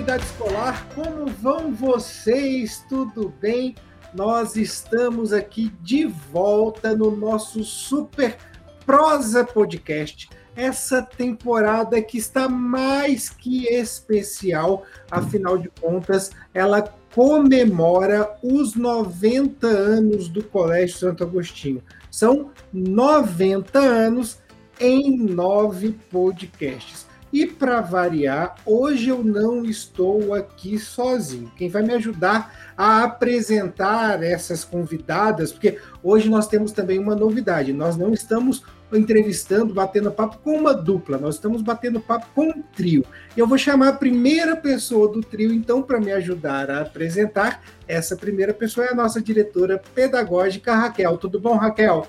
Comunidade escolar, como vão vocês? Tudo bem? Nós estamos aqui de volta no nosso Super Prosa Podcast. Essa temporada que está mais que especial, afinal de contas, ela comemora os 90 anos do Colégio Santo Agostinho. São 90 anos em nove podcasts. E para variar, hoje eu não estou aqui sozinho. Quem vai me ajudar a apresentar essas convidadas, porque hoje nós temos também uma novidade. Nós não estamos entrevistando, batendo papo com uma dupla, nós estamos batendo papo com um trio. Eu vou chamar a primeira pessoa do trio, então, para me ajudar a apresentar. Essa primeira pessoa é a nossa diretora pedagógica, Raquel. Tudo bom, Raquel?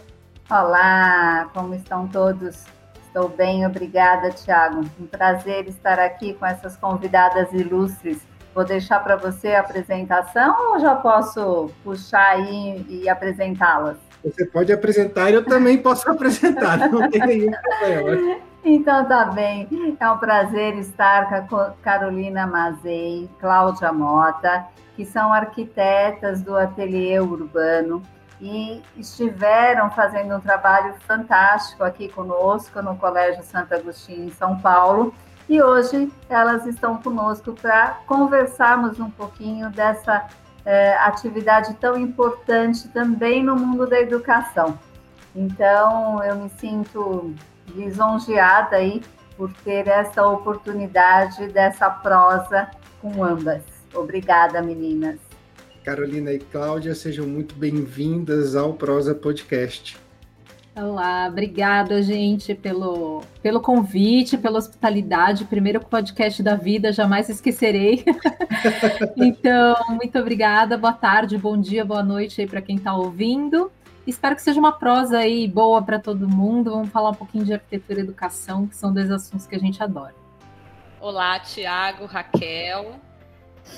Olá, como estão todos? Estou bem, obrigada, Tiago. Um prazer estar aqui com essas convidadas ilustres. Vou deixar para você a apresentação ou já posso puxar aí e apresentá-las? Você pode apresentar e eu também posso apresentar, não tem nenhum problema. Então tá bem. É um prazer estar com a Carolina Mazei, Cláudia Mota, que são arquitetas do Ateliê Urbano e estiveram fazendo um trabalho fantástico aqui conosco no Colégio Santo Agostinho, em São Paulo. E hoje elas estão conosco para conversarmos um pouquinho dessa é, atividade tão importante também no mundo da educação. Então, eu me sinto lisonjeada aí por ter essa oportunidade dessa prosa com ambas. Obrigada, meninas. Carolina e Cláudia, sejam muito bem-vindas ao Prosa Podcast. Olá, obrigada, gente, pelo, pelo convite, pela hospitalidade. Primeiro podcast da vida, jamais esquecerei. então, muito obrigada, boa tarde, bom dia, boa noite aí para quem está ouvindo. Espero que seja uma prosa aí boa para todo mundo. Vamos falar um pouquinho de arquitetura e educação, que são dois assuntos que a gente adora. Olá, Tiago, Raquel.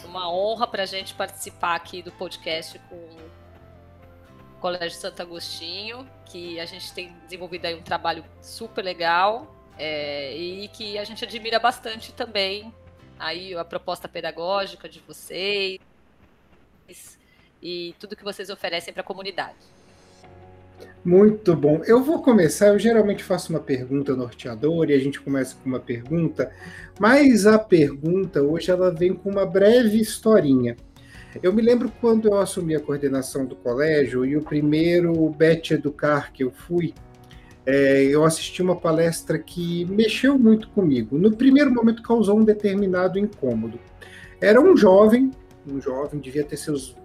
Uma honra para a gente participar aqui do podcast com o Colégio Santo Agostinho, que a gente tem desenvolvido aí um trabalho super legal é, e que a gente admira bastante também aí a proposta pedagógica de vocês e tudo que vocês oferecem para a comunidade. Muito bom. Eu vou começar. Eu geralmente faço uma pergunta norteadora e a gente começa com uma pergunta, mas a pergunta hoje ela vem com uma breve historinha. Eu me lembro quando eu assumi a coordenação do colégio e o primeiro Bet Educar que eu fui, é, eu assisti uma palestra que mexeu muito comigo. No primeiro momento causou um determinado incômodo. Era um jovem, um jovem, devia ter seus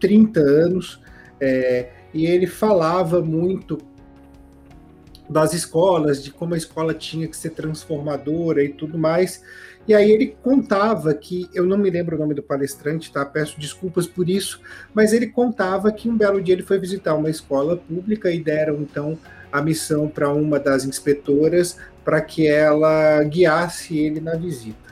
30 anos, é, e ele falava muito das escolas, de como a escola tinha que ser transformadora e tudo mais. E aí ele contava que, eu não me lembro o nome do palestrante, tá? Peço desculpas por isso, mas ele contava que um belo dia ele foi visitar uma escola pública e deram então a missão para uma das inspetoras para que ela guiasse ele na visita.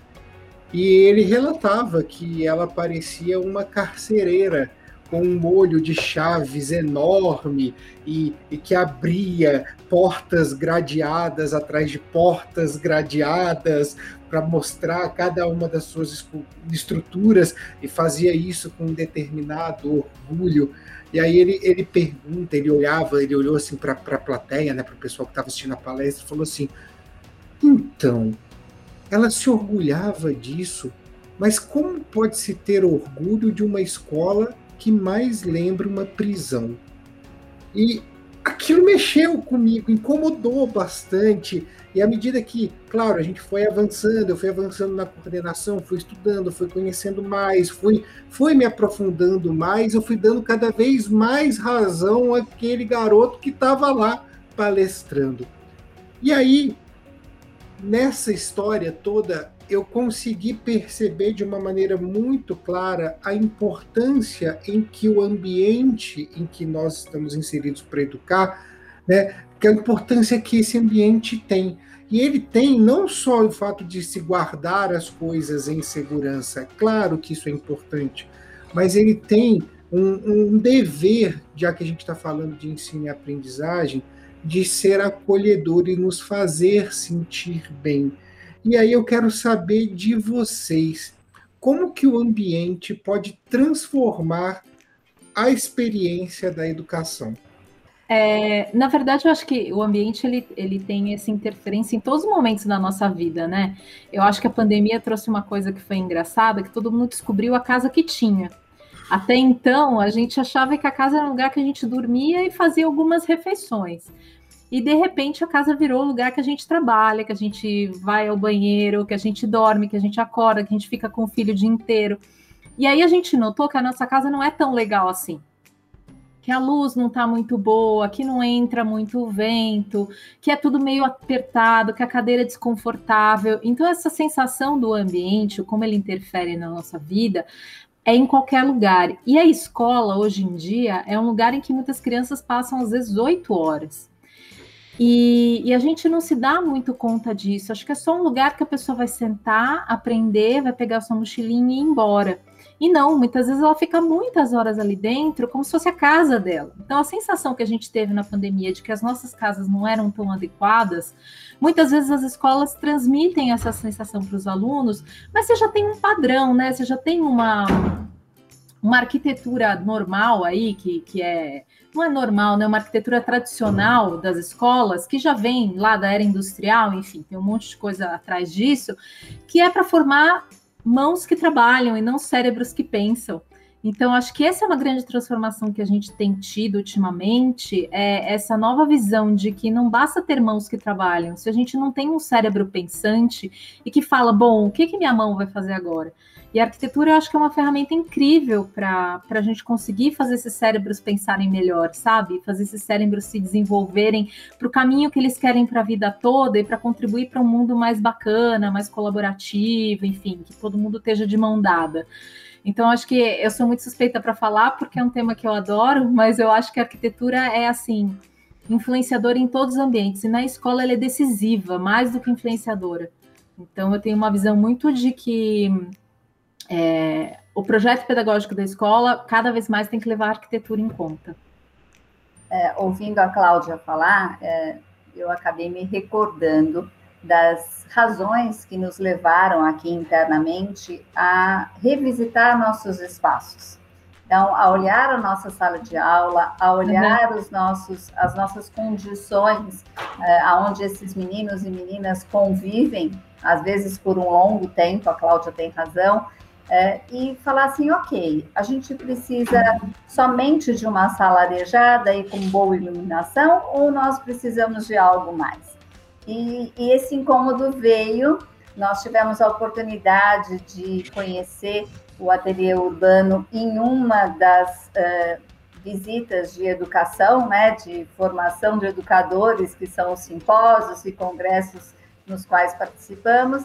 E ele relatava que ela parecia uma carcereira com um molho de chaves enorme e, e, que abria portas gradeadas atrás de portas gradeadas para mostrar cada uma das suas estruturas e fazia isso com um determinado orgulho. E aí ele, ele pergunta, ele olhava, ele olhou assim para a plateia, né, para o pessoal que estava assistindo a palestra, e falou assim: então, ela se orgulhava disso, mas como pode se ter orgulho de uma escola que mais lembra uma prisão. E aquilo mexeu comigo, incomodou bastante. E à medida que, claro, a gente foi avançando, eu fui avançando na coordenação, fui estudando, fui conhecendo mais, fui, fui me aprofundando mais, eu fui dando cada vez mais razão àquele garoto que estava lá palestrando. E aí, nessa história toda, eu consegui perceber de uma maneira muito clara a importância em que o ambiente em que nós estamos inseridos para educar, né, que a importância que esse ambiente tem. E ele tem não só o fato de se guardar as coisas em segurança, é claro que isso é importante, mas ele tem um, um dever, já que a gente está falando de ensino e aprendizagem, de ser acolhedor e nos fazer sentir bem E aí eu quero saber de vocês, como que o ambiente pode transformar a experiência da educação? É, na verdade, eu acho que o ambiente ele, ele tem essa interferência em todos os momentos da nossa vida, né? Eu acho que a pandemia trouxe uma coisa que foi engraçada, que todo mundo descobriu a casa que tinha. Até então, a gente achava que a casa era um lugar que a gente dormia e fazia algumas refeições. E de repente a casa virou o lugar que a gente trabalha, que a gente vai ao banheiro, que a gente dorme, que a gente acorda, que a gente fica com o filho o dia inteiro. E aí a gente notou que a nossa casa não é tão legal assim que a luz não está muito boa, que não entra muito vento, que é tudo meio apertado, que a cadeira é desconfortável. Então, essa sensação do ambiente, como ele interfere na nossa vida, é em qualquer lugar. E a escola, hoje em dia, é um lugar em que muitas crianças passam às vezes oito horas. E, e, a gente não se dá muito conta disso. Acho que é só um lugar que a pessoa vai sentar, aprender, vai pegar sua mochilinha e ir embora. E não, muitas vezes ela fica muitas horas ali dentro, como se fosse a casa dela. Então, a sensação que a gente teve na pandemia de que as nossas casas não eram tão adequadas, muitas vezes as escolas transmitem essa sensação para os alunos, mas você já tem um padrão, né? Você já tem uma, uma arquitetura normal aí, que, que é. Não é normal, né? Uma arquitetura tradicional das escolas, que já vem lá da era industrial, enfim, tem um monte de coisa atrás disso, que é para formar mãos que trabalham e não cérebros que pensam. Então, acho que essa é uma grande transformação que a gente tem tido ultimamente, é essa nova visão de que não basta ter mãos que trabalham, se a gente não tem um cérebro pensante e que fala, bom, o que, que minha mão vai fazer agora? E a arquitetura eu acho que é uma ferramenta incrível para a gente conseguir fazer esses cérebros pensarem melhor, sabe? Fazer esses cérebros se desenvolverem para o caminho que eles querem para a vida toda e para contribuir para um mundo mais bacana, mais colaborativo, enfim, que todo mundo esteja de mão dada. Então, acho que eu sou muito suspeita para falar, porque é um tema que eu adoro, mas eu acho que a arquitetura é assim influenciadora em todos os ambientes, e na escola ela é decisiva, mais do que influenciadora. Então, eu tenho uma visão muito de que é, o projeto pedagógico da escola cada vez mais tem que levar a arquitetura em conta. É, ouvindo a Cláudia falar, é, eu acabei me recordando das razões que nos levaram aqui internamente a revisitar nossos espaços. Então, a olhar a nossa sala de aula, a olhar uhum. os nossos, as nossas condições, é, aonde esses meninos e meninas convivem, às vezes por um longo tempo, a Cláudia tem razão, é, e falar assim, ok, a gente precisa somente de uma sala arejada e com boa iluminação, ou nós precisamos de algo mais? E, e esse incômodo veio, nós tivemos a oportunidade de conhecer o ateliê urbano em uma das uh, visitas de educação, né, de formação de educadores, que são os simpósios e congressos nos quais participamos,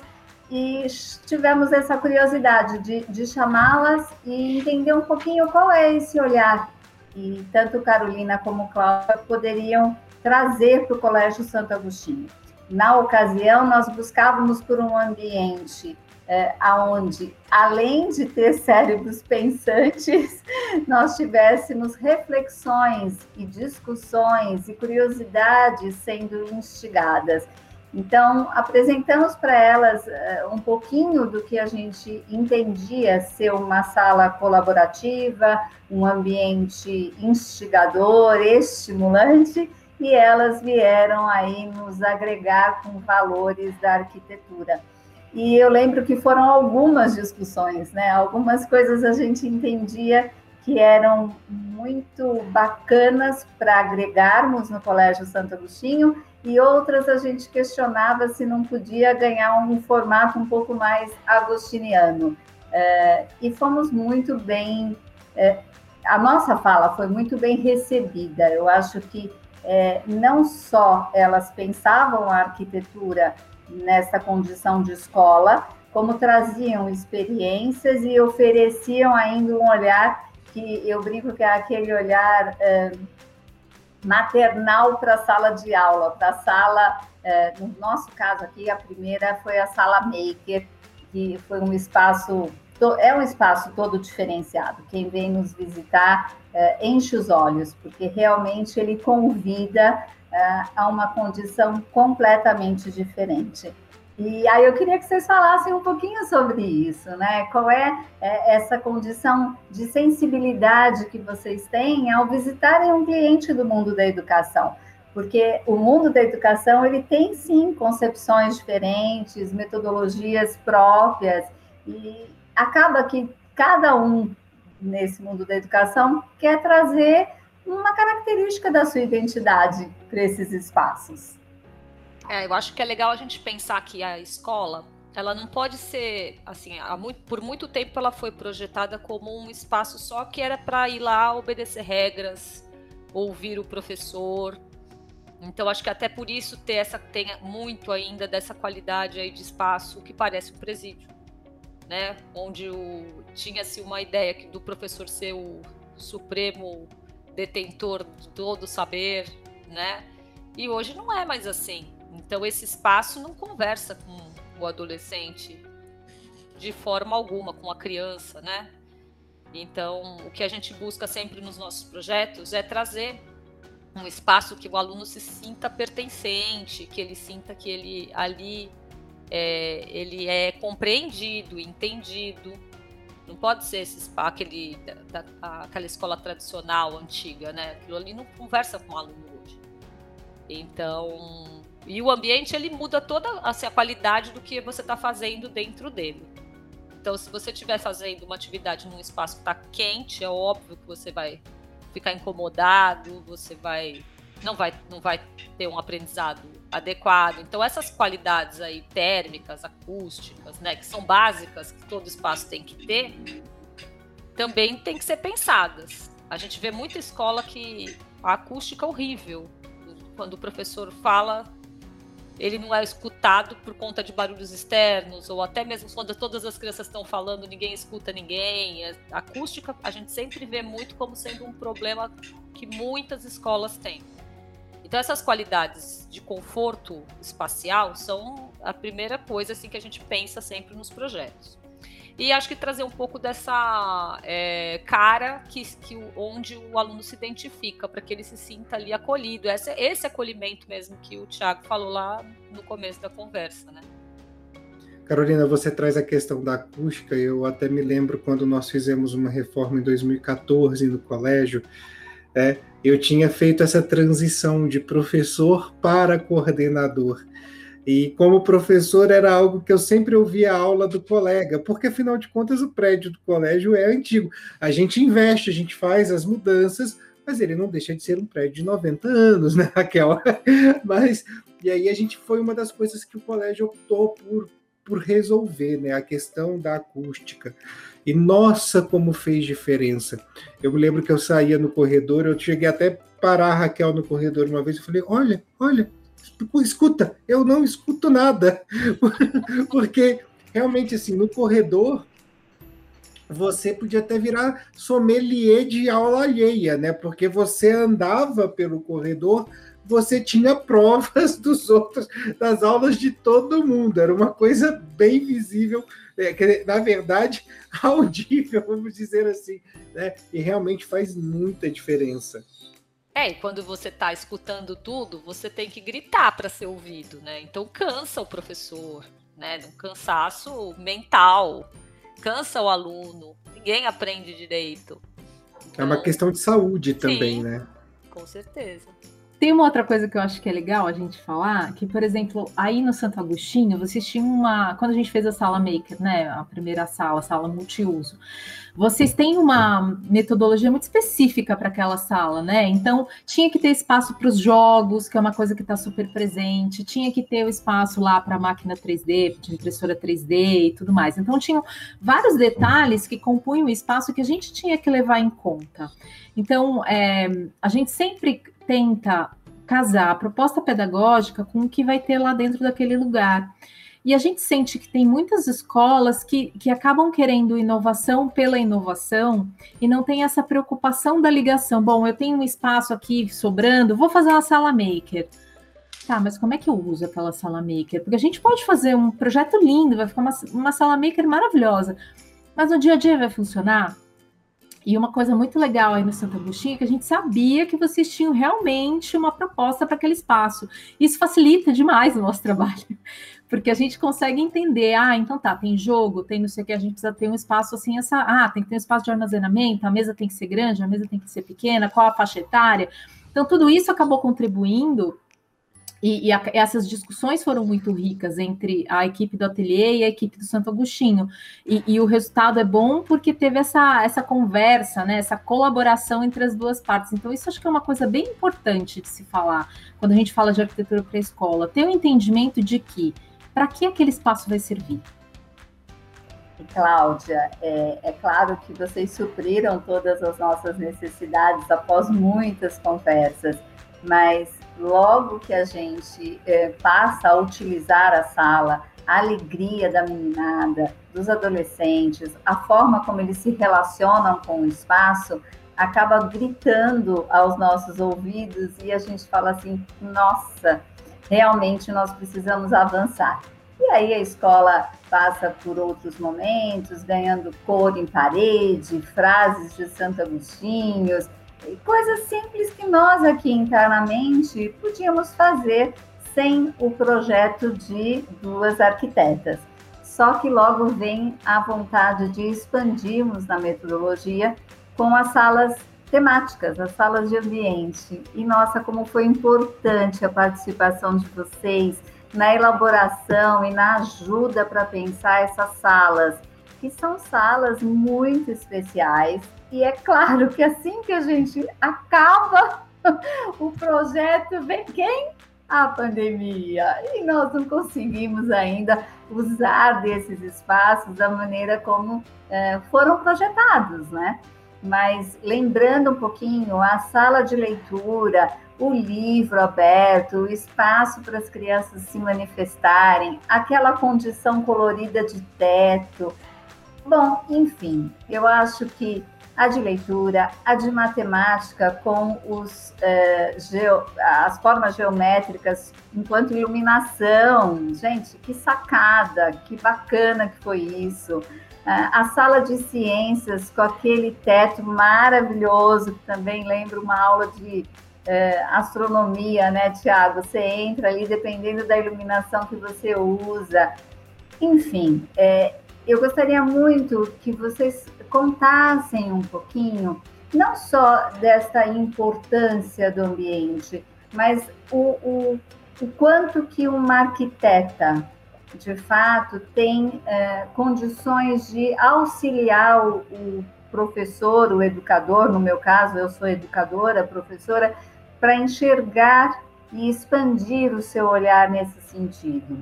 e tivemos essa curiosidade de, de chamá-las e entender um pouquinho qual é esse olhar que tanto Carolina como Cláudia poderiam trazer para o Colégio Santo Agostinho. Na ocasião, nós buscávamos por um ambiente é, onde, além de ter cérebros pensantes, nós tivéssemos reflexões e discussões e curiosidades sendo instigadas. Então, apresentamos para elas uh, um pouquinho do que a gente entendia ser uma sala colaborativa, um ambiente instigador, estimulante, e elas vieram aí nos agregar com valores da arquitetura. E eu lembro que foram algumas discussões, né? Algumas coisas a gente entendia que eram muito bacanas para agregarmos no Colégio Santo Agostinho e outras a gente questionava se não podia ganhar um formato um pouco mais agostiniano. É, e fomos muito bem. É, a nossa fala foi muito bem recebida. Eu acho que é, não só elas pensavam a arquitetura nessa condição de escola, como traziam experiências e ofereciam ainda um olhar que eu brinco que é aquele olhar é, maternal para a sala de aula, para a sala, é, no nosso caso aqui, a primeira foi a sala maker, que foi um espaço, é um espaço todo diferenciado. Quem vem nos visitar é, enche os olhos, porque realmente ele convida é, a uma condição completamente diferente. E aí eu queria que vocês falassem um pouquinho sobre isso, né? Qual é, é essa condição de sensibilidade que vocês têm ao visitarem um cliente do mundo da educação? Porque o mundo da educação ele tem sim concepções diferentes, metodologias próprias e acaba que cada um nesse mundo da educação quer trazer uma característica da sua identidade para esses espaços. É, eu acho que é legal a gente pensar que a escola, ela não pode ser, assim, muito, por muito tempo ela foi projetada como um espaço só que era para ir lá obedecer regras, ouvir o professor. Então acho que até por isso ter essa tem muito ainda dessa qualidade aí de espaço que parece um presídio, né? Onde tinha-se uma ideia do professor ser o supremo detentor de todo o saber, né? E hoje não é mais assim. Então esse espaço não conversa com o adolescente de forma alguma, com a criança, né? Então, o que a gente busca sempre nos nossos projetos é trazer um espaço que o aluno se sinta pertencente, que ele sinta que ele ali é, ele é compreendido, entendido. Não pode ser esse espaço, aquele, da, aquela escola tradicional, antiga, né? Aquilo ali não conversa com o aluno hoje. Então, e o ambiente ele muda toda assim, a qualidade do que você está fazendo dentro dele. Então, se você estiver fazendo uma atividade num espaço que está quente, é óbvio que você vai ficar incomodado, você vai não vai não vai ter um aprendizado adequado. Então, essas qualidades aí térmicas, acústicas, né, que são básicas que todo espaço tem que ter, também tem que ser pensadas. A gente vê muita escola que a acústica é horrível. Quando o professor fala, ele não é escutado por conta de barulhos externos, ou até mesmo quando todas as crianças estão falando, ninguém escuta ninguém. A acústica a gente sempre vê muito como sendo um problema que muitas escolas têm. Então essas qualidades de conforto espacial são a primeira coisa assim que a gente pensa sempre nos projetos. E acho que trazer um pouco dessa é, cara que, que onde o aluno se identifica, para que ele se sinta ali acolhido. Esse, esse acolhimento mesmo que o Tiago falou lá no começo da conversa, né? Carolina, você traz a questão da acústica. Eu até me lembro quando nós fizemos uma reforma em 2014 no colégio. É, eu tinha feito essa transição de professor para coordenador. E como professor era algo que eu sempre ouvia a aula do colega, porque afinal de contas o prédio do colégio é antigo. A gente investe, a gente faz as mudanças, mas ele não deixa de ser um prédio de 90 anos, né, Raquel? mas e aí a gente foi uma das coisas que o colégio optou por por resolver, né, a questão da acústica. E nossa, como fez diferença. Eu me lembro que eu saía no corredor, eu cheguei até parar a Raquel no corredor uma vez e falei: "Olha, olha, escuta, eu não escuto nada. Porque realmente, assim, no corredor, você podia até virar sommelier de aula alheia, né? Porque você andava pelo corredor, você tinha provas dos outros, das aulas de todo mundo. Era uma coisa bem visível, é, que, na verdade, audível, vamos dizer assim, né? E realmente faz muita diferença. É, e quando você está escutando tudo, você tem que gritar para ser ouvido, né? Então cansa o professor, né? Um cansaço mental, cansa o aluno, ninguém aprende direito. Então, é uma então, questão de saúde também, sim, né? Com certeza. Tem uma outra coisa que eu acho que é legal a gente falar, que, por exemplo, aí no Santo Agostinho, vocês tinham uma. Quando a gente fez a sala maker, né? A primeira sala, sala multiuso, vocês têm uma metodologia muito específica para aquela sala, né? Então, tinha que ter espaço para os jogos, que é uma coisa que está super presente, tinha que ter o espaço lá para máquina 3D, para impressora 3D e tudo mais. Então, tinham vários detalhes que compunham o espaço que a gente tinha que levar em conta. Então, é, a gente sempre tenta casar a proposta pedagógica com o que vai ter lá dentro daquele lugar. E a gente sente que tem muitas escolas que, que acabam querendo inovação pela inovação e não tem essa preocupação da ligação. Bom, eu tenho um espaço aqui sobrando, vou fazer uma sala maker. Tá, mas como é que eu uso aquela sala maker? Porque a gente pode fazer um projeto lindo, vai ficar uma, uma sala maker maravilhosa, mas no dia a dia vai funcionar? E uma coisa muito legal aí no Santo Agostinho é que a gente sabia que vocês tinham realmente uma proposta para aquele espaço. Isso facilita demais o nosso trabalho. porque a gente consegue entender, ah, então tá, tem jogo, tem não sei o que, a gente precisa ter um espaço assim, essa, ah, tem que ter um espaço de armazenamento, a mesa tem que ser grande, a mesa tem que ser pequena, qual a faixa etária. Então, tudo isso acabou contribuindo e, e a, essas discussões foram muito ricas entre a equipe do Ateliê e a equipe do Santo Agostinho. E, e, o resultado é bom porque teve essa, essa conversa, né, essa colaboração entre as duas partes. Então, isso acho que é uma coisa bem importante de se falar quando a gente fala de arquitetura para a escola. Ter o um entendimento de que para que aquele espaço vai servir. Cláudia, é, é, claro que vocês supriram todas as nossas necessidades após muitas conversas, mas logo que a gente é, passa a utilizar a sala, a alegria da meninada, dos adolescentes, a forma como eles se relacionam com o espaço, acaba gritando aos nossos ouvidos e a gente fala assim: nossa, realmente nós precisamos avançar. E aí a escola passa por outros momentos, ganhando cor em parede, frases de Santo Agostinho, coisas simples que nós aqui internamente podíamos fazer sem o projeto de duas arquitetas. Só que logo vem a vontade de expandirmos na metodologia com as salas temáticas, as salas de ambiente. E nossa, como foi importante a participação de vocês na elaboração e na ajuda para pensar essas salas, que são salas muito especiais e é claro que assim que a gente acaba o projeto, vem quem? A pandemia. E nós não conseguimos ainda usar desses espaços da maneira como é, foram projetados, né? Mas lembrando um pouquinho, a sala de leitura, o livro aberto, o espaço para as crianças se manifestarem, aquela condição colorida de teto. Bom, enfim, eu acho que a de leitura, a de matemática com os, é, geo, as formas geométricas enquanto iluminação. Gente, que sacada, que bacana que foi isso. A sala de ciências com aquele teto maravilhoso, que também lembra uma aula de é, astronomia, né, Tiago? Você entra ali, dependendo da iluminação que você usa. Enfim, é, eu gostaria muito que vocês contassem um pouquinho, não só desta importância do ambiente, mas o, o, o quanto que uma arquiteta, de fato, tem é, condições de auxiliar o, o professor, o educador, no meu caso, eu sou educadora, professora, para enxergar e expandir o seu olhar nesse sentido.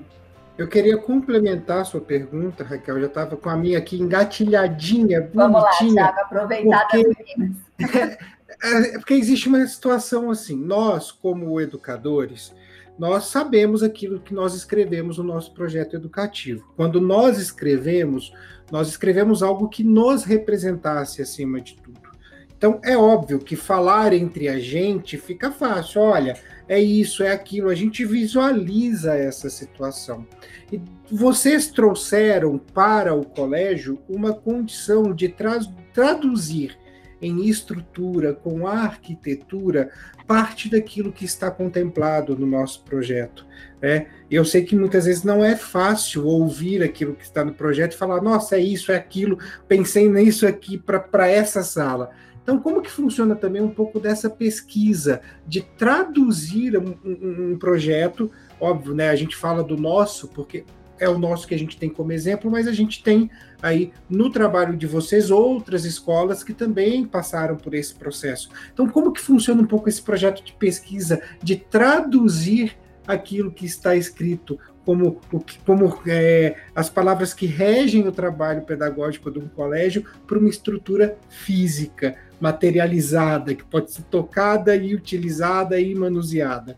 Eu queria complementar a sua pergunta, Raquel. Eu já estava com a minha aqui engatilhadinha, bonitinha. Vamos lá, Thiago, aproveitar porque... É, é, porque existe uma situação assim. Nós, como educadores, nós sabemos aquilo que nós escrevemos no nosso projeto educativo. Quando nós escrevemos, nós escrevemos algo que nos representasse acima de tudo. Então, é óbvio que falar entre a gente fica fácil. Olha, é isso, é aquilo, a gente visualiza essa situação. E vocês trouxeram para o colégio uma condição de tra traduzir em estrutura, com arquitetura, parte daquilo que está contemplado no nosso projeto. Né? Eu sei que muitas vezes não é fácil ouvir aquilo que está no projeto e falar, nossa, é isso, é aquilo, pensei nisso aqui para essa sala. Então, como que funciona também um pouco dessa pesquisa de traduzir um, um, um, projeto? Óbvio, né? A gente fala do nosso, porque é o nosso que a gente tem como exemplo, mas a gente tem aí no trabalho de vocês outras escolas que também passaram por esse processo. Então, como que funciona um pouco esse projeto de pesquisa de traduzir aquilo que está escrito como, como é, as palavras que regem o trabalho pedagógico de um colégio para uma estrutura física, materializada, que pode ser tocada e utilizada e manuseada?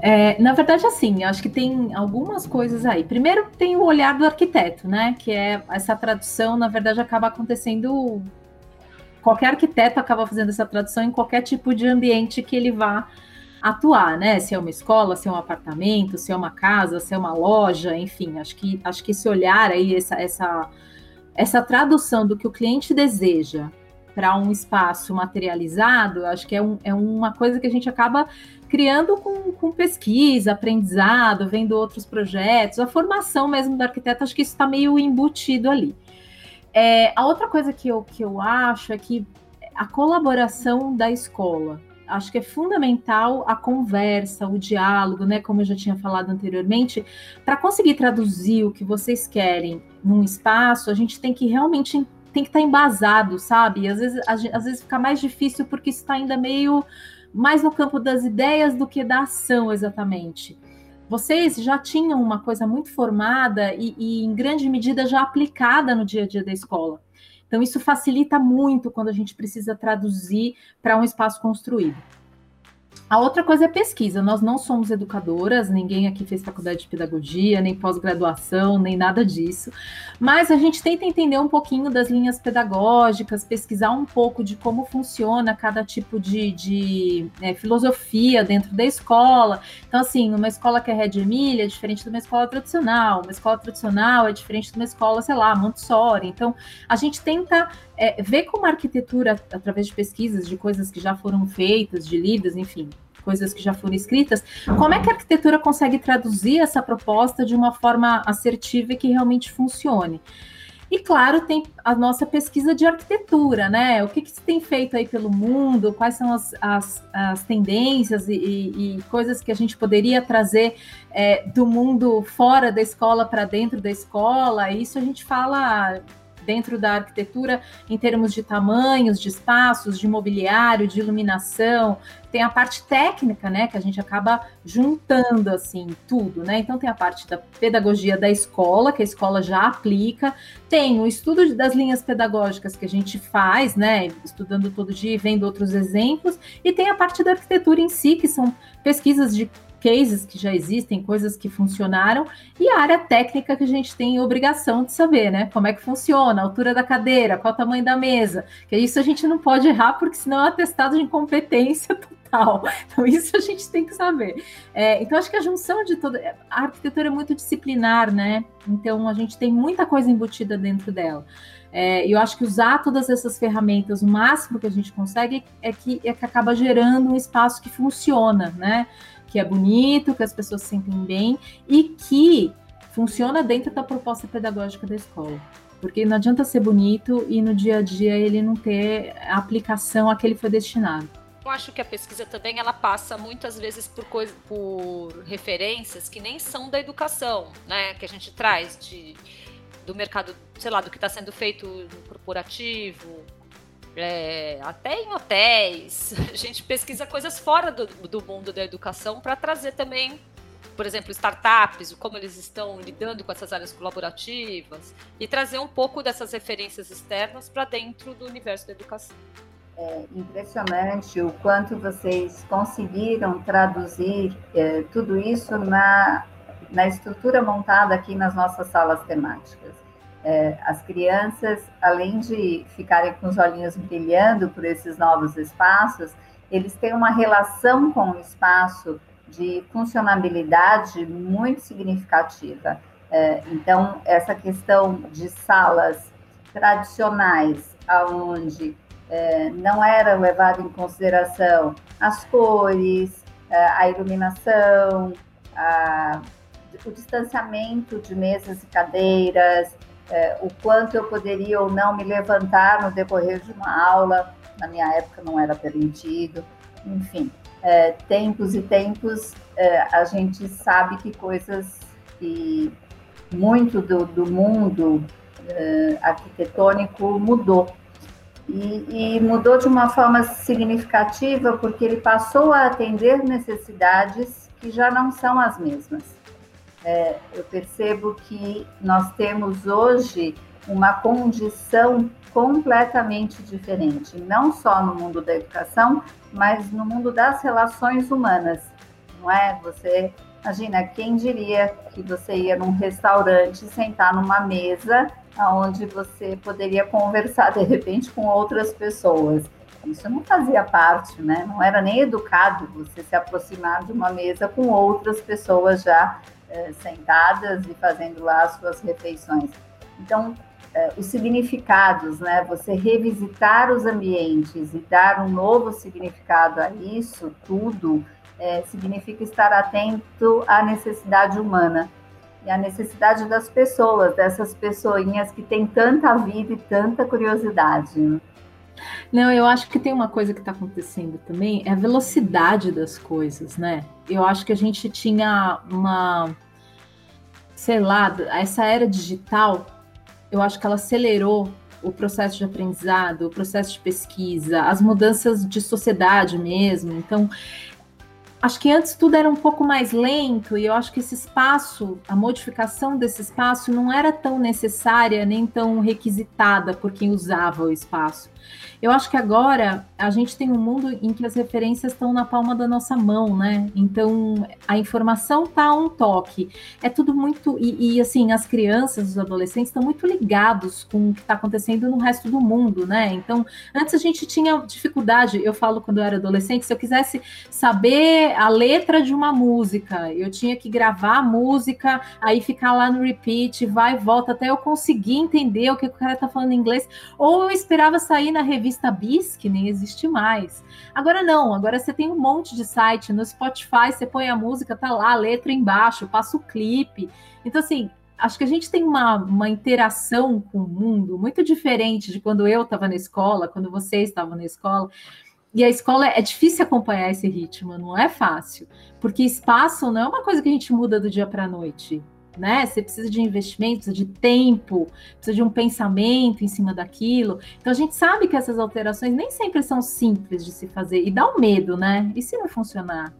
É, na verdade, assim, acho que tem algumas coisas aí. Primeiro, tem o olhar do arquiteto, né? Que é essa tradução, na verdade, acaba acontecendo. Qualquer arquiteto acaba fazendo essa tradução em qualquer tipo de ambiente que ele vá atuar, né? Se é uma escola, se é um apartamento, se é uma casa, se é uma loja, enfim, acho que acho que esse olhar aí, essa, essa, essa tradução do que o cliente deseja para um espaço materializado, acho que é, um, é uma coisa que a gente acaba criando com, com pesquisa, aprendizado, vendo outros projetos, a formação mesmo do arquiteto, acho que isso está meio embutido ali. É, a outra coisa que eu, que eu acho é que a colaboração da escola. Acho que é fundamental a conversa, o diálogo, né? Como eu já tinha falado anteriormente, para conseguir traduzir o que vocês querem num espaço, a gente tem que realmente tem que estar tá embasado, sabe? Às vezes, às vezes fica mais difícil porque está ainda meio mais no campo das ideias do que da ação exatamente. Vocês já tinham uma coisa muito formada e, e em grande medida já aplicada no dia a dia da escola. Então, isso facilita muito quando a gente precisa traduzir para um espaço construído. A outra coisa é pesquisa. Nós não somos educadoras, ninguém aqui fez faculdade de pedagogia, nem pós-graduação, nem nada disso. Mas a gente tenta entender um pouquinho das linhas pedagógicas, pesquisar um pouco de como funciona cada tipo de, de é, filosofia dentro da escola. Então, assim, uma escola que é Red Emília é diferente de uma escola tradicional, uma escola tradicional é diferente de uma escola, sei lá, Montessori. Então, a gente tenta é, ver como a arquitetura, através de pesquisas, de coisas que já foram feitas, de lidas, enfim, coisas que já foram escritas, como é que a arquitetura consegue traduzir essa proposta de uma forma assertiva e que realmente funcione? E claro, tem a nossa pesquisa de arquitetura, né? O que, que se tem feito aí pelo mundo, quais são as, as, as tendências e, e, e, coisas que a gente poderia trazer é, do mundo fora da escola para dentro da escola. Isso a gente fala dentro da arquitetura em termos de tamanhos, de espaços, de mobiliário, de iluminação. Tem a parte técnica, né, que a gente acaba juntando assim tudo, né? Então tem a parte da pedagogia da escola, que a escola já aplica, tem o estudo das linhas pedagógicas que a gente faz, né, estudando todo dia e vendo outros exemplos, e tem a parte da arquitetura em si, que são pesquisas de cases que já existem, coisas que funcionaram, e a área técnica que a gente tem obrigação de saber, né? Como é que funciona, a altura da cadeira, qual o tamanho da mesa, que isso a gente não pode errar, porque senão é um atestado de incompetência total. Então, isso a gente tem que saber. É, então, acho que a junção de toda. A arquitetura é muito disciplinar, né? Então, a gente tem muita coisa embutida dentro dela. É, eu acho que usar todas essas ferramentas, o máximo que a gente consegue, é que, é que acaba gerando um espaço que funciona, né? Que é bonito, que as pessoas se sentem bem e que funciona dentro da proposta pedagógica da escola. Porque não adianta ser bonito e no dia a dia ele não ter a aplicação a que ele foi destinado. Eu acho que a pesquisa também ela passa muitas vezes por, coisa, por referências que nem são da educação, né? Que a gente traz de, do mercado, sei lá, do que está sendo feito no corporativo, é, até em hotéis. A gente pesquisa coisas fora do, do mundo da educação para trazer também, por exemplo, startups, como eles estão lidando com essas áreas colaborativas e trazer um pouco dessas referências externas para dentro do universo da educação. É impressionante o quanto vocês conseguiram traduzir é, tudo isso na, na estrutura montada aqui nas nossas salas temáticas. É, as crianças, além de ficarem com os olhinhos brilhando por esses novos espaços, eles têm uma relação com o espaço de funcionabilidade muito significativa. É, então, essa questão de salas tradicionais, aonde é, não era levado em consideração as cores, é, a iluminação, a, o distanciamento de mesas e cadeiras, é, o quanto eu poderia ou não me levantar no decorrer de uma aula, na minha época não era permitido, enfim, é, tempos e tempos, é, a gente sabe que coisas que muito do, do mundo é, arquitetônico mudou. E, e mudou de uma forma significativa porque ele passou a atender necessidades que já não são as mesmas é, eu percebo que nós temos hoje uma condição completamente diferente, não só no mundo da educação, mas no mundo das relações humanas, não é? Você imagina quem diria que você ia num restaurante sentar numa mesa onde você poderia conversar de repente com outras pessoas. Isso não fazia parte, né? Não era nem educado você se aproximar de uma mesa com outras pessoas já é, sentadas e fazendo lá as suas refeições. Então, é, os significados, né? Você revisitar os ambientes e dar um novo significado a isso tudo é, significa estar atento à necessidade humana e à necessidade das pessoas, dessas pessoinhas que têm tanta vida e tanta curiosidade. Não, eu acho que tem uma coisa que está acontecendo também, é a velocidade das coisas, né? Eu acho que a gente tinha uma, sei lá, essa era digital, eu acho que ela acelerou o processo de aprendizado, o processo de pesquisa, as mudanças de sociedade mesmo. Então, acho que antes tudo era um pouco mais lento e eu acho que esse espaço, a modificação desse espaço não era tão necessária nem tão requisitada por quem usava o espaço. Eu acho que agora a gente tem um mundo em que as referências estão na palma da nossa mão, né? Então a informação está a um toque. É tudo muito. E, e, assim, as crianças, os adolescentes estão muito ligados com o que está acontecendo no resto do mundo, né? Então, antes a gente tinha dificuldade. Eu falo quando eu era adolescente, se eu quisesse saber a letra de uma música, eu tinha que gravar a música, aí ficar lá no repeat, vai e volta, até eu conseguir entender o que o cara está falando em inglês. Ou eu esperava sair na revista Bis, que nem existe mais. Agora não, agora você tem um monte de site no Spotify, você põe a música, tá lá, a letra embaixo, passa o clipe. Então, assim, acho que a gente tem uma, uma interação com o mundo muito diferente de quando eu estava na escola, quando vocês estavam na escola. E a escola é difícil acompanhar esse ritmo, não é fácil, porque espaço não é uma coisa que a gente muda do dia para a noite né? Você precisa de investimento, precisa de tempo, precisa de um pensamento em cima daquilo. Então a gente sabe que essas alterações nem sempre são simples de se fazer e dá um medo, né? E se não funcionar?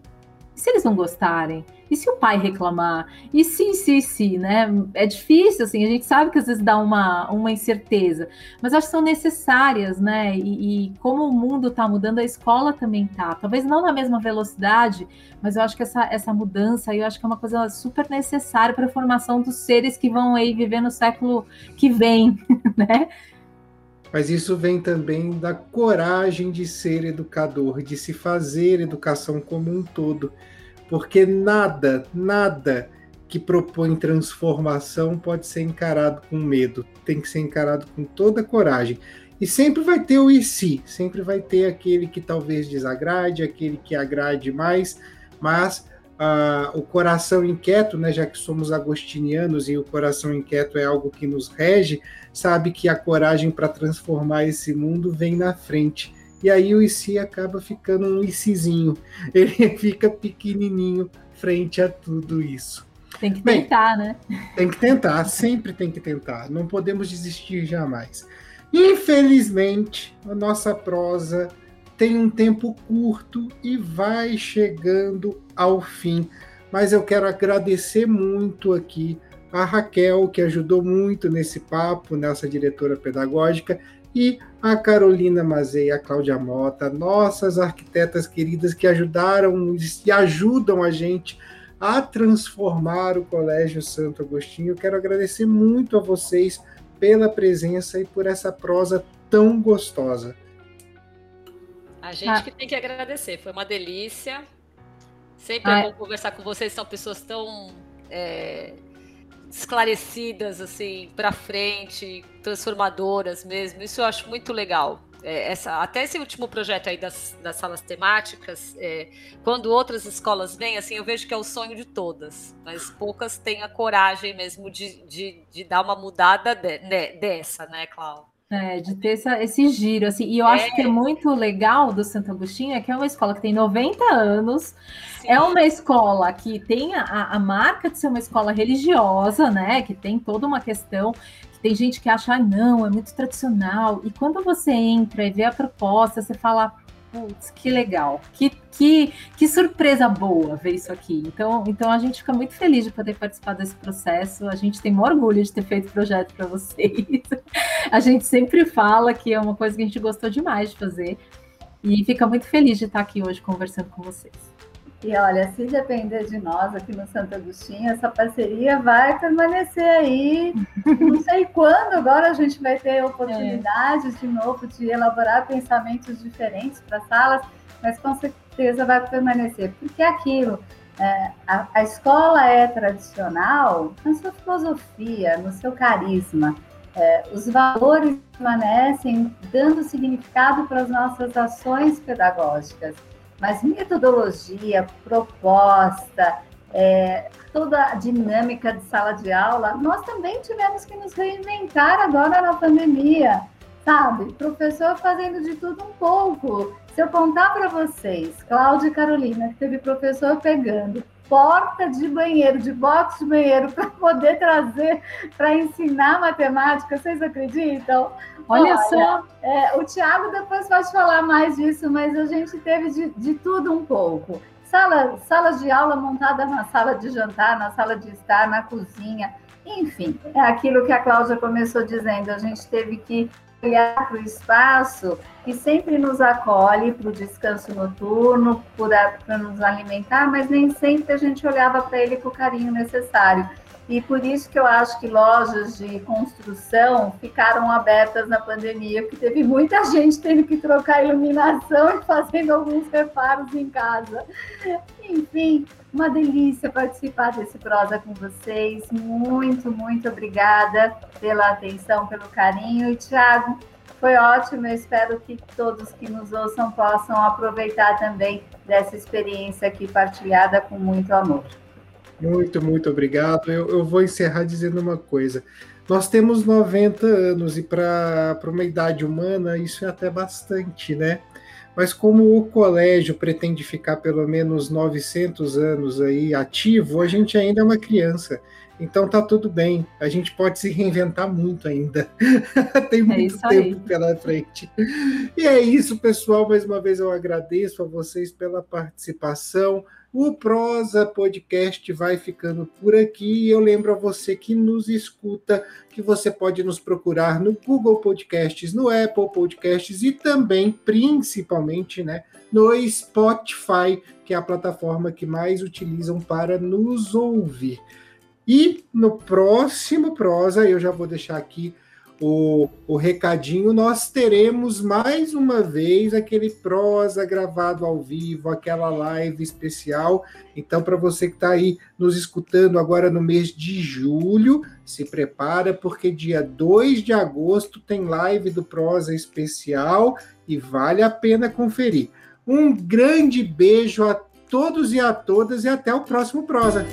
E se eles não gostarem? E se o pai reclamar? E se, se, se, né? É difícil, assim, a gente sabe que às vezes dá uma, uma incerteza, mas acho que são necessárias, né? E, e como o mundo está mudando, a escola também tá. Talvez não na mesma velocidade, mas eu acho que essa, essa mudança, eu acho que é uma coisa super necessária para a formação dos seres que vão aí viver no século que vem, né? Mas isso vem também da coragem de ser educador, de se fazer educação como um todo. Porque nada, nada que propõe transformação pode ser encarado com medo, tem que ser encarado com toda coragem. E sempre vai ter o e se, sempre vai ter aquele que talvez desagrade, aquele que agrade mais, mas uh, o coração inquieto, né, já que somos agostinianos e o coração inquieto é algo que nos rege, sabe que a coragem para transformar esse mundo vem na frente. E aí o IC acaba ficando um ICzinho. Ele fica pequenininho frente a tudo isso. Tem que tentar, Bem, né? Tem que tentar, sempre tem que tentar. Não podemos desistir jamais. Infelizmente, a nossa prosa tem um tempo curto e vai chegando ao fim. Mas eu quero agradecer muito aqui a Raquel, que ajudou muito nesse papo, nessa diretora pedagógica, e a Carolina Mazei, a Cláudia Mota, nossas arquitetas queridas que ajudaram e ajudam a gente a transformar o Colégio Santo Agostinho. quero agradecer muito a vocês pela presença e por essa prosa tão gostosa. A gente ah. que tem que agradecer, foi uma delícia. Sempre ah. é bom conversar com vocês, são pessoas tão é, esclarecidas, assim, para frente, transformadoras mesmo. Isso eu acho muito legal. É, essa, até esse último projeto aí das, das salas temáticas, é, quando outras escolas vêm, assim, eu vejo que é o sonho de todas, mas poucas têm a coragem mesmo de, de, de dar uma mudada de, de, dessa, né, Cláudia? É, de ter essa, esse giro, assim, e eu é. acho que é muito legal do Santo Agostinho é que é uma escola que tem 90 anos, Sim. é uma escola que tem a, a, marca de ser uma escola religiosa, né, que tem toda uma questão, que tem gente que acha, ah, não, é muito tradicional, e quando você entra e vê a proposta, você fala, Putz, que legal. Que, que, que surpresa boa ver isso aqui. Então, então a gente fica muito feliz de poder participar desse processo. A gente tem orgulho de ter feito o projeto para vocês. A gente sempre fala que é uma coisa que a gente gostou demais de fazer. E fica muito feliz de estar aqui hoje conversando com vocês. E olha, se depender de nós aqui no Santo Agostinho, essa parceria vai permanecer aí. Não sei quando agora a gente vai ter oportunidade é. de novo de elaborar pensamentos diferentes para salas, mas com certeza vai permanecer, porque é aquilo. É, a, a escola é tradicional na sua filosofia, no seu carisma. É, os valores permanecem dando significado para as nossas ações pedagógicas. Mas metodologia, proposta, é, toda a dinâmica de sala de aula, nós também tivemos que nos reinventar agora na pandemia, sabe? Professor fazendo de tudo um pouco. Se eu contar para vocês, Cláudia e Carolina, que teve professor pegando porta de banheiro, de box de banheiro, para poder trazer, para ensinar matemática, vocês acreditam? Olha, Olha só. É, o Tiago depois pode falar mais disso, mas a gente teve de, de tudo um pouco. Sala, salas de aula montada na sala de jantar, na sala de estar, na cozinha, enfim, é aquilo que a Cláudia começou dizendo, a gente teve que olhar para o espaço que sempre nos acolhe para o descanso noturno, para nos alimentar, mas nem sempre a gente olhava para ele com o carinho necessário. E por isso que eu acho que lojas de construção ficaram abertas na pandemia, porque teve muita gente tendo que trocar iluminação e fazendo alguns reparos em casa. Enfim, uma delícia participar desse prosa com vocês. Muito, muito obrigada pela atenção, pelo carinho. E, Tiago, foi ótimo. Eu espero que todos que nos ouçam possam aproveitar também dessa experiência aqui partilhada com muito amor. Muito, muito obrigado. Eu, eu vou encerrar dizendo uma coisa. Nós temos 90 anos e para uma idade humana isso é até bastante, né? Mas como o colégio pretende ficar pelo menos 900 anos aí ativo, a gente ainda é uma criança. Então tá tudo bem, a gente pode se reinventar muito ainda. Tem é muito é tempo pela frente. E é isso, pessoal. Mais uma vez eu agradeço a vocês pela participação. O Prosa Podcast vai ficando por aqui eu lembro a você que nos escuta que você pode nos procurar no Google Podcasts, no Apple Podcasts e também, principalmente, né, no Spotify, que é a plataforma que mais utilizam para nos ouvir. E no próximo Prosa, eu já vou deixar aqui o, o recadinho, nós teremos mais uma vez aquele prosa gravado ao vivo, aquela live especial. Então, para você que está aí nos escutando agora no mês de julho, se prepara, porque dia 2 de agosto tem live do prosa especial e vale a pena conferir. Um grande beijo a todos e a todas e até o próximo prosa.